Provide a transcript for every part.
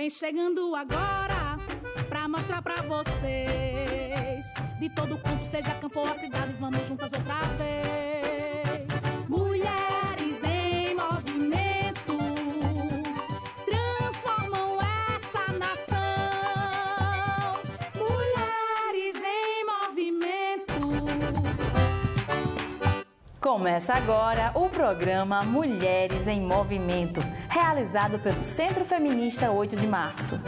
Vem chegando agora pra mostrar pra vocês. De todo canto, seja campo ou cidade, vamos juntas outra vez. Começa agora o programa Mulheres em Movimento, realizado pelo Centro Feminista 8 de Março.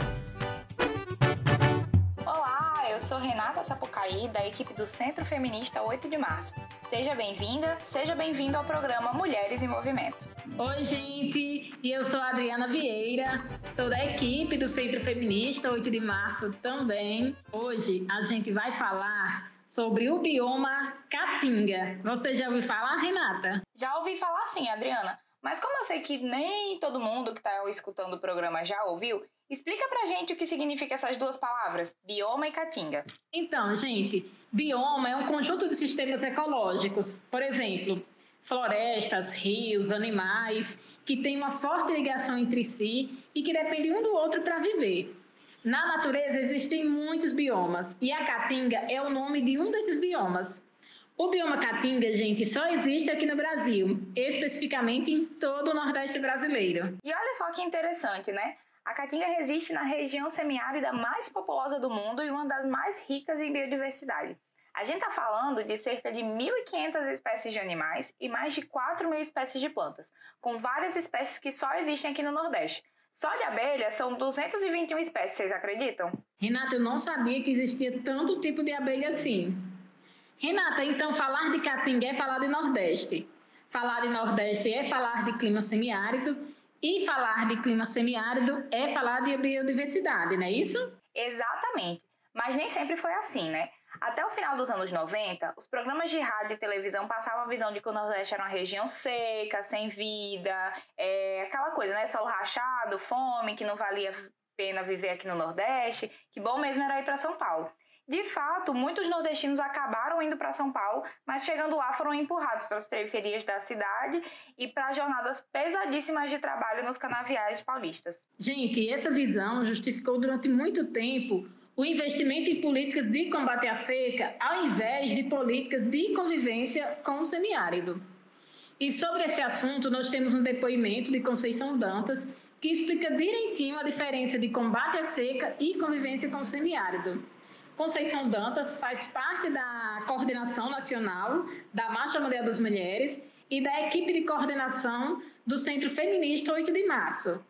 Olá, eu sou Renata Sapucaí, da equipe do Centro Feminista 8 de Março. Seja bem-vinda, seja bem-vindo ao programa Mulheres em Movimento. Oi, gente, e eu sou a Adriana Vieira, sou da equipe do Centro Feminista 8 de Março também. Hoje a gente vai falar sobre o bioma Caatinga. Você já ouviu falar, Renata? Já ouvi falar sim, Adriana, mas como eu sei que nem todo mundo que está escutando o programa já ouviu, explica pra gente o que significa essas duas palavras, bioma e caatinga. Então, gente, bioma é um conjunto de sistemas ecológicos. Por exemplo, florestas, rios, animais, que têm uma forte ligação entre si e que dependem um do outro para viver. Na natureza existem muitos biomas e a caatinga é o nome de um desses biomas. O bioma caatinga, gente, só existe aqui no Brasil, especificamente em todo o Nordeste brasileiro. E olha só que interessante, né? A caatinga resiste na região semiárida mais populosa do mundo e uma das mais ricas em biodiversidade. A gente está falando de cerca de 1.500 espécies de animais e mais de 4 mil espécies de plantas, com várias espécies que só existem aqui no Nordeste. Só de abelhas são 221 espécies, vocês acreditam? Renata, eu não sabia que existia tanto tipo de abelha assim. Renata, então falar de caatinga é falar de Nordeste. Falar de Nordeste é falar de clima semiárido e falar de clima semiárido é falar de biodiversidade, não é isso? Exatamente. Mas nem sempre foi assim, né? Até o final dos anos 90, os programas de rádio e televisão passavam a visão de que o Nordeste era uma região seca, sem vida, é, aquela coisa, né? Solo rachado, fome, que não valia pena viver aqui no Nordeste, que bom mesmo era ir para São Paulo. De fato, muitos nordestinos acabaram indo para São Paulo, mas chegando lá foram empurrados pelas periferias da cidade e para jornadas pesadíssimas de trabalho nos canaviais paulistas. Gente, essa visão justificou durante muito tempo o investimento em políticas de combate à seca, ao invés de políticas de convivência com o semiárido. E sobre esse assunto, nós temos um depoimento de Conceição Dantas que explica direitinho a diferença de combate à seca e convivência com o semiárido. Conceição Dantas faz parte da coordenação nacional da Marcha Mundial das Mulheres e da equipe de coordenação do Centro Feminista 8 de Março.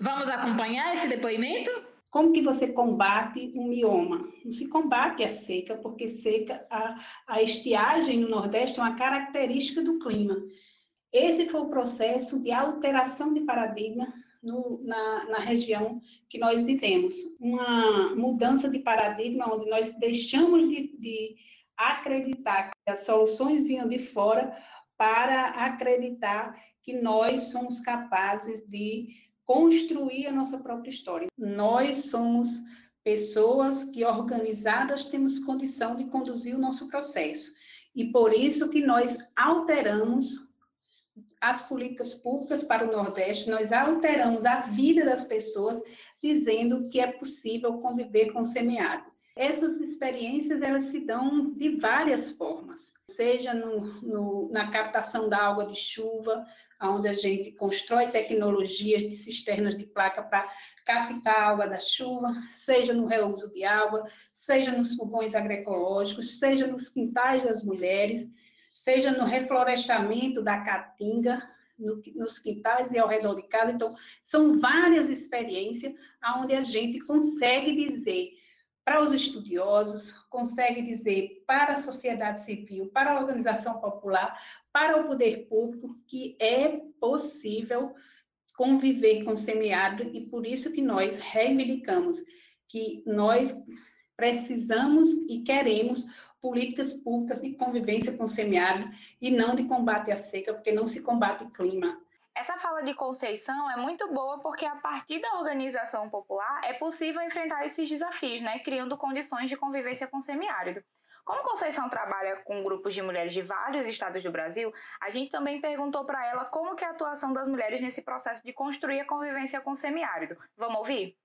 Vamos acompanhar esse depoimento? Como que você combate um mioma? Não se combate a seca, porque seca, a, a estiagem no Nordeste é uma característica do clima. Esse foi o processo de alteração de paradigma no, na, na, região que nós vivemos. Uma mudança de paradigma onde nós deixamos de, de acreditar que as soluções vinham de fora para acreditar que nós somos capazes de construir a nossa própria história. Nós somos pessoas que organizadas temos condição de conduzir o nosso processo. E por isso que nós alteramos as políticas públicas para o Nordeste, nós alteramos a vida das pessoas, dizendo que é possível conviver com o semiárido. Essas experiências, elas se dão de várias formas, seja no, no, na captação da água de chuva, onde a gente constrói tecnologias de cisternas de placa para captar a água da chuva, seja no reuso de água, seja nos fogões agroecológicos, seja nos quintais das mulheres, seja no reflorestamento da caatinga, no, nos quintais e ao redor de casa. Então, são várias experiências onde a gente consegue dizer para os estudiosos, consegue dizer para a sociedade civil, para a organização popular, para o poder público, que é possível conviver com o semiárido e por isso que nós reivindicamos que nós precisamos e queremos políticas públicas de convivência com o semiárido e não de combate à seca, porque não se combate clima, essa fala de Conceição é muito boa porque a partir da organização popular é possível enfrentar esses desafios, né, criando condições de convivência com o semiárido. Como Conceição trabalha com grupos de mulheres de vários estados do Brasil, a gente também perguntou para ela como que é a atuação das mulheres nesse processo de construir a convivência com o semiárido. Vamos ouvir?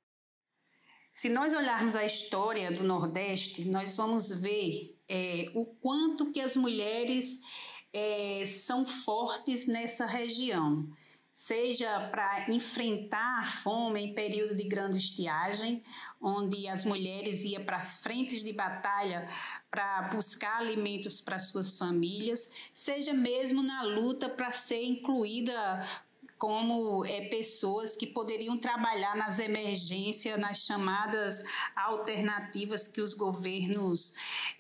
Se nós olharmos a história do Nordeste, nós vamos ver é, o quanto que as mulheres é, são fortes nessa região seja para enfrentar a fome em período de grande estiagem, onde as mulheres iam para as frentes de batalha para buscar alimentos para suas famílias, seja mesmo na luta para ser incluída como é, pessoas que poderiam trabalhar nas emergências, nas chamadas alternativas que os governos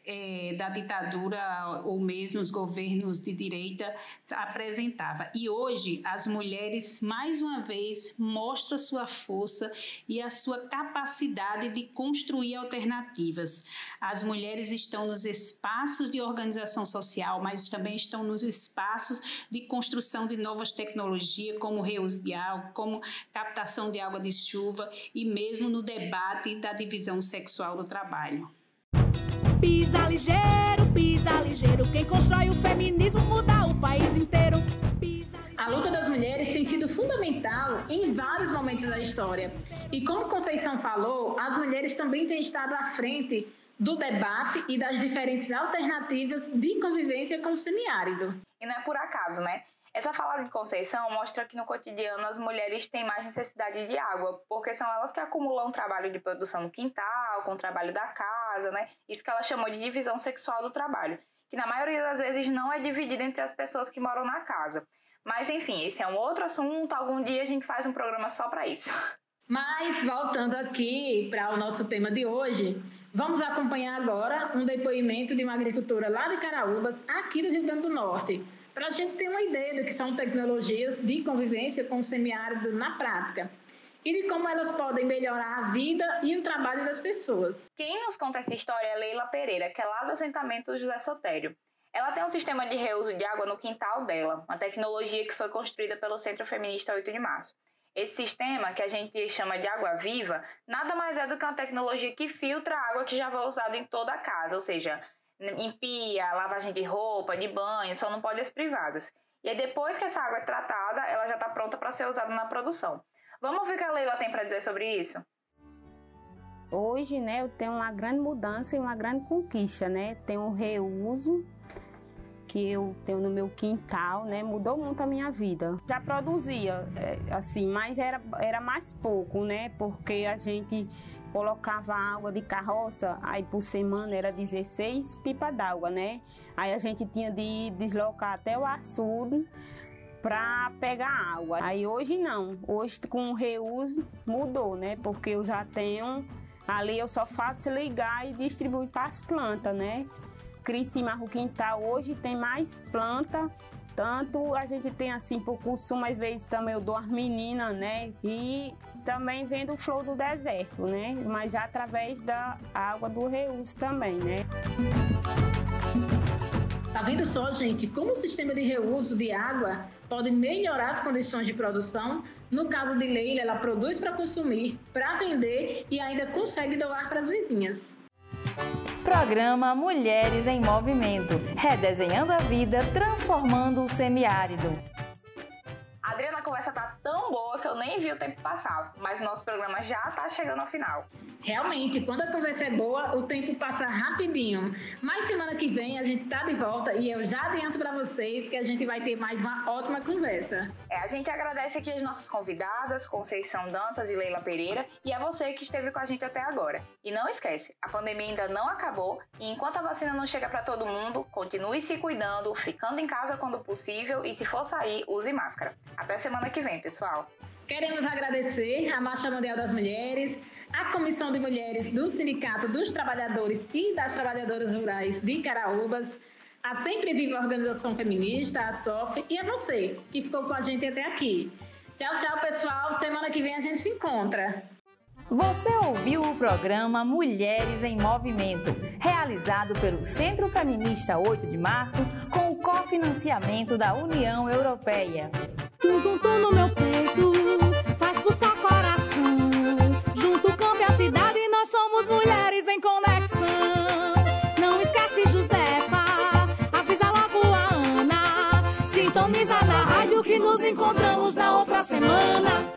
é, da ditadura ou mesmo os governos de direita apresentavam. E hoje as mulheres, mais uma vez, mostram sua força e a sua capacidade de construir alternativas. As mulheres estão nos espaços de organização social, mas também estão nos espaços de construção de novas tecnologias, como como reuso de água, como captação de água de chuva e mesmo no debate da divisão sexual do trabalho. Pisa ligeiro, pisa ligeiro, quem constrói o feminismo muda o país inteiro. A luta das mulheres tem sido fundamental em vários momentos da história. E como Conceição falou, as mulheres também têm estado à frente do debate e das diferentes alternativas de convivência com o semiárido. E não é por acaso, né? Essa fala de Conceição mostra que no cotidiano as mulheres têm mais necessidade de água, porque são elas que acumulam trabalho de produção no quintal, com o trabalho da casa, né? Isso que ela chamou de divisão sexual do trabalho, que na maioria das vezes não é dividida entre as pessoas que moram na casa. Mas enfim, esse é um outro assunto, algum dia a gente faz um programa só para isso. Mas voltando aqui para o nosso tema de hoje, vamos acompanhar agora um depoimento de uma agricultora lá de Caraúbas, aqui do Rio Grande do Norte para a gente ter uma ideia do que são tecnologias de convivência com o semiárido na prática e de como elas podem melhorar a vida e o trabalho das pessoas. Quem nos conta essa história é Leila Pereira, que é lá do assentamento José Sotério. Ela tem um sistema de reuso de água no quintal dela, uma tecnologia que foi construída pelo Centro Feminista 8 de Março. Esse sistema, que a gente chama de água viva, nada mais é do que uma tecnologia que filtra a água que já foi usada em toda a casa, ou seja, em pia, lavagem de roupa, de banho, só não pode as privadas. E aí depois que essa água é tratada, ela já está pronta para ser usada na produção. Vamos ver o que a Leila tem para dizer sobre isso? Hoje, né, eu tenho uma grande mudança e uma grande conquista, né? Tem um reuso que eu tenho no meu quintal, né? Mudou muito a minha vida. Já produzia, é, assim, mas era, era mais pouco, né? Porque a gente colocava água de carroça, aí por semana era 16 pipas d'água, né? Aí a gente tinha de deslocar até o açude para pegar água. Aí hoje não, hoje com o reuso mudou, né? Porque eu já tenho ali eu só faço ligar e distribuir para as plantas, né? Criscimar o quintal hoje tem mais planta tanto a gente tem assim por consumo, às vezes também eu dou as meninas, né? E também vendo o flor do deserto, né? Mas já através da água do reuso também, né? Tá vendo só, gente, como o sistema de reuso de água pode melhorar as condições de produção? No caso de Leila, ela produz para consumir, para vender e ainda consegue doar para as vizinhas. Programa Mulheres em Movimento, redesenhando a vida, transformando o semiárido. Conversa tá tão boa que eu nem vi o tempo passar, mas nosso programa já tá chegando ao final. Realmente, quando a conversa é boa, o tempo passa rapidinho. Mas semana que vem a gente tá de volta e eu já adianto para vocês que a gente vai ter mais uma ótima conversa. É, a gente agradece aqui as nossas convidadas, Conceição Dantas e Leila Pereira, e a você que esteve com a gente até agora. E não esquece, a pandemia ainda não acabou e enquanto a vacina não chega para todo mundo, continue se cuidando, ficando em casa quando possível e se for sair, use máscara. Até semana que vem, pessoal. Queremos agradecer a Marcha Mundial das Mulheres, a Comissão de Mulheres do Sindicato dos Trabalhadores e das Trabalhadoras Rurais de Caraúbas, a Sempre Viva Organização Feminista, a SOF, e a você, que ficou com a gente até aqui. Tchau, tchau, pessoal. Semana que vem a gente se encontra. Você ouviu o programa Mulheres em Movimento, realizado pelo Centro Feminista 8 de Março, com o cofinanciamento da União Europeia. Sintoniza na rádio que nos encontramos na outra semana.